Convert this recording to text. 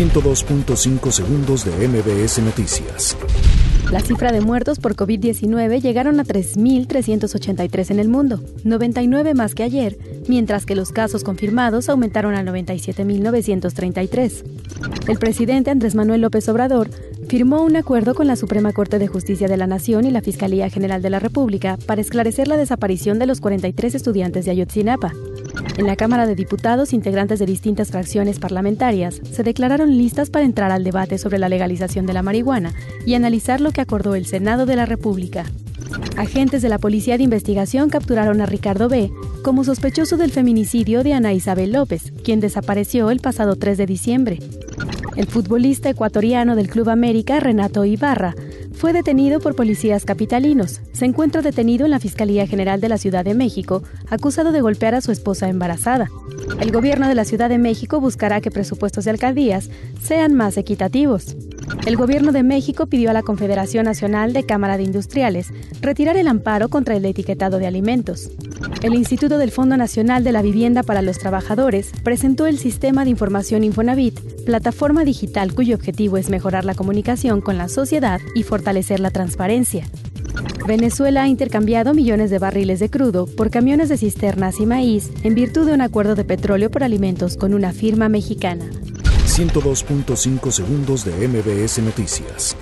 102.5 segundos de MBS Noticias. La cifra de muertos por COVID-19 llegaron a 3.383 en el mundo, 99 más que ayer, mientras que los casos confirmados aumentaron a 97.933. El presidente Andrés Manuel López Obrador firmó un acuerdo con la Suprema Corte de Justicia de la Nación y la Fiscalía General de la República para esclarecer la desaparición de los 43 estudiantes de Ayotzinapa. En la Cámara de Diputados, integrantes de distintas fracciones parlamentarias se declararon listas para entrar al debate sobre la legalización de la marihuana y analizar lo que acordó el Senado de la República. Agentes de la Policía de Investigación capturaron a Ricardo B. como sospechoso del feminicidio de Ana Isabel López, quien desapareció el pasado 3 de diciembre. El futbolista ecuatoriano del Club América, Renato Ibarra, fue detenido por policías capitalinos. Se encuentra detenido en la Fiscalía General de la Ciudad de México, acusado de golpear a su esposa embarazada. El gobierno de la Ciudad de México buscará que presupuestos de alcaldías sean más equitativos. El gobierno de México pidió a la Confederación Nacional de Cámara de Industriales retirar el amparo contra el etiquetado de alimentos. El Instituto del Fondo Nacional de la Vivienda para los Trabajadores presentó el Sistema de Información Infonavit, plataforma digital cuyo objetivo es mejorar la comunicación con la sociedad y fortalecer la transparencia. Venezuela ha intercambiado millones de barriles de crudo por camiones de cisternas y maíz en virtud de un acuerdo de petróleo por alimentos con una firma mexicana. 102.5 segundos de MBS Noticias.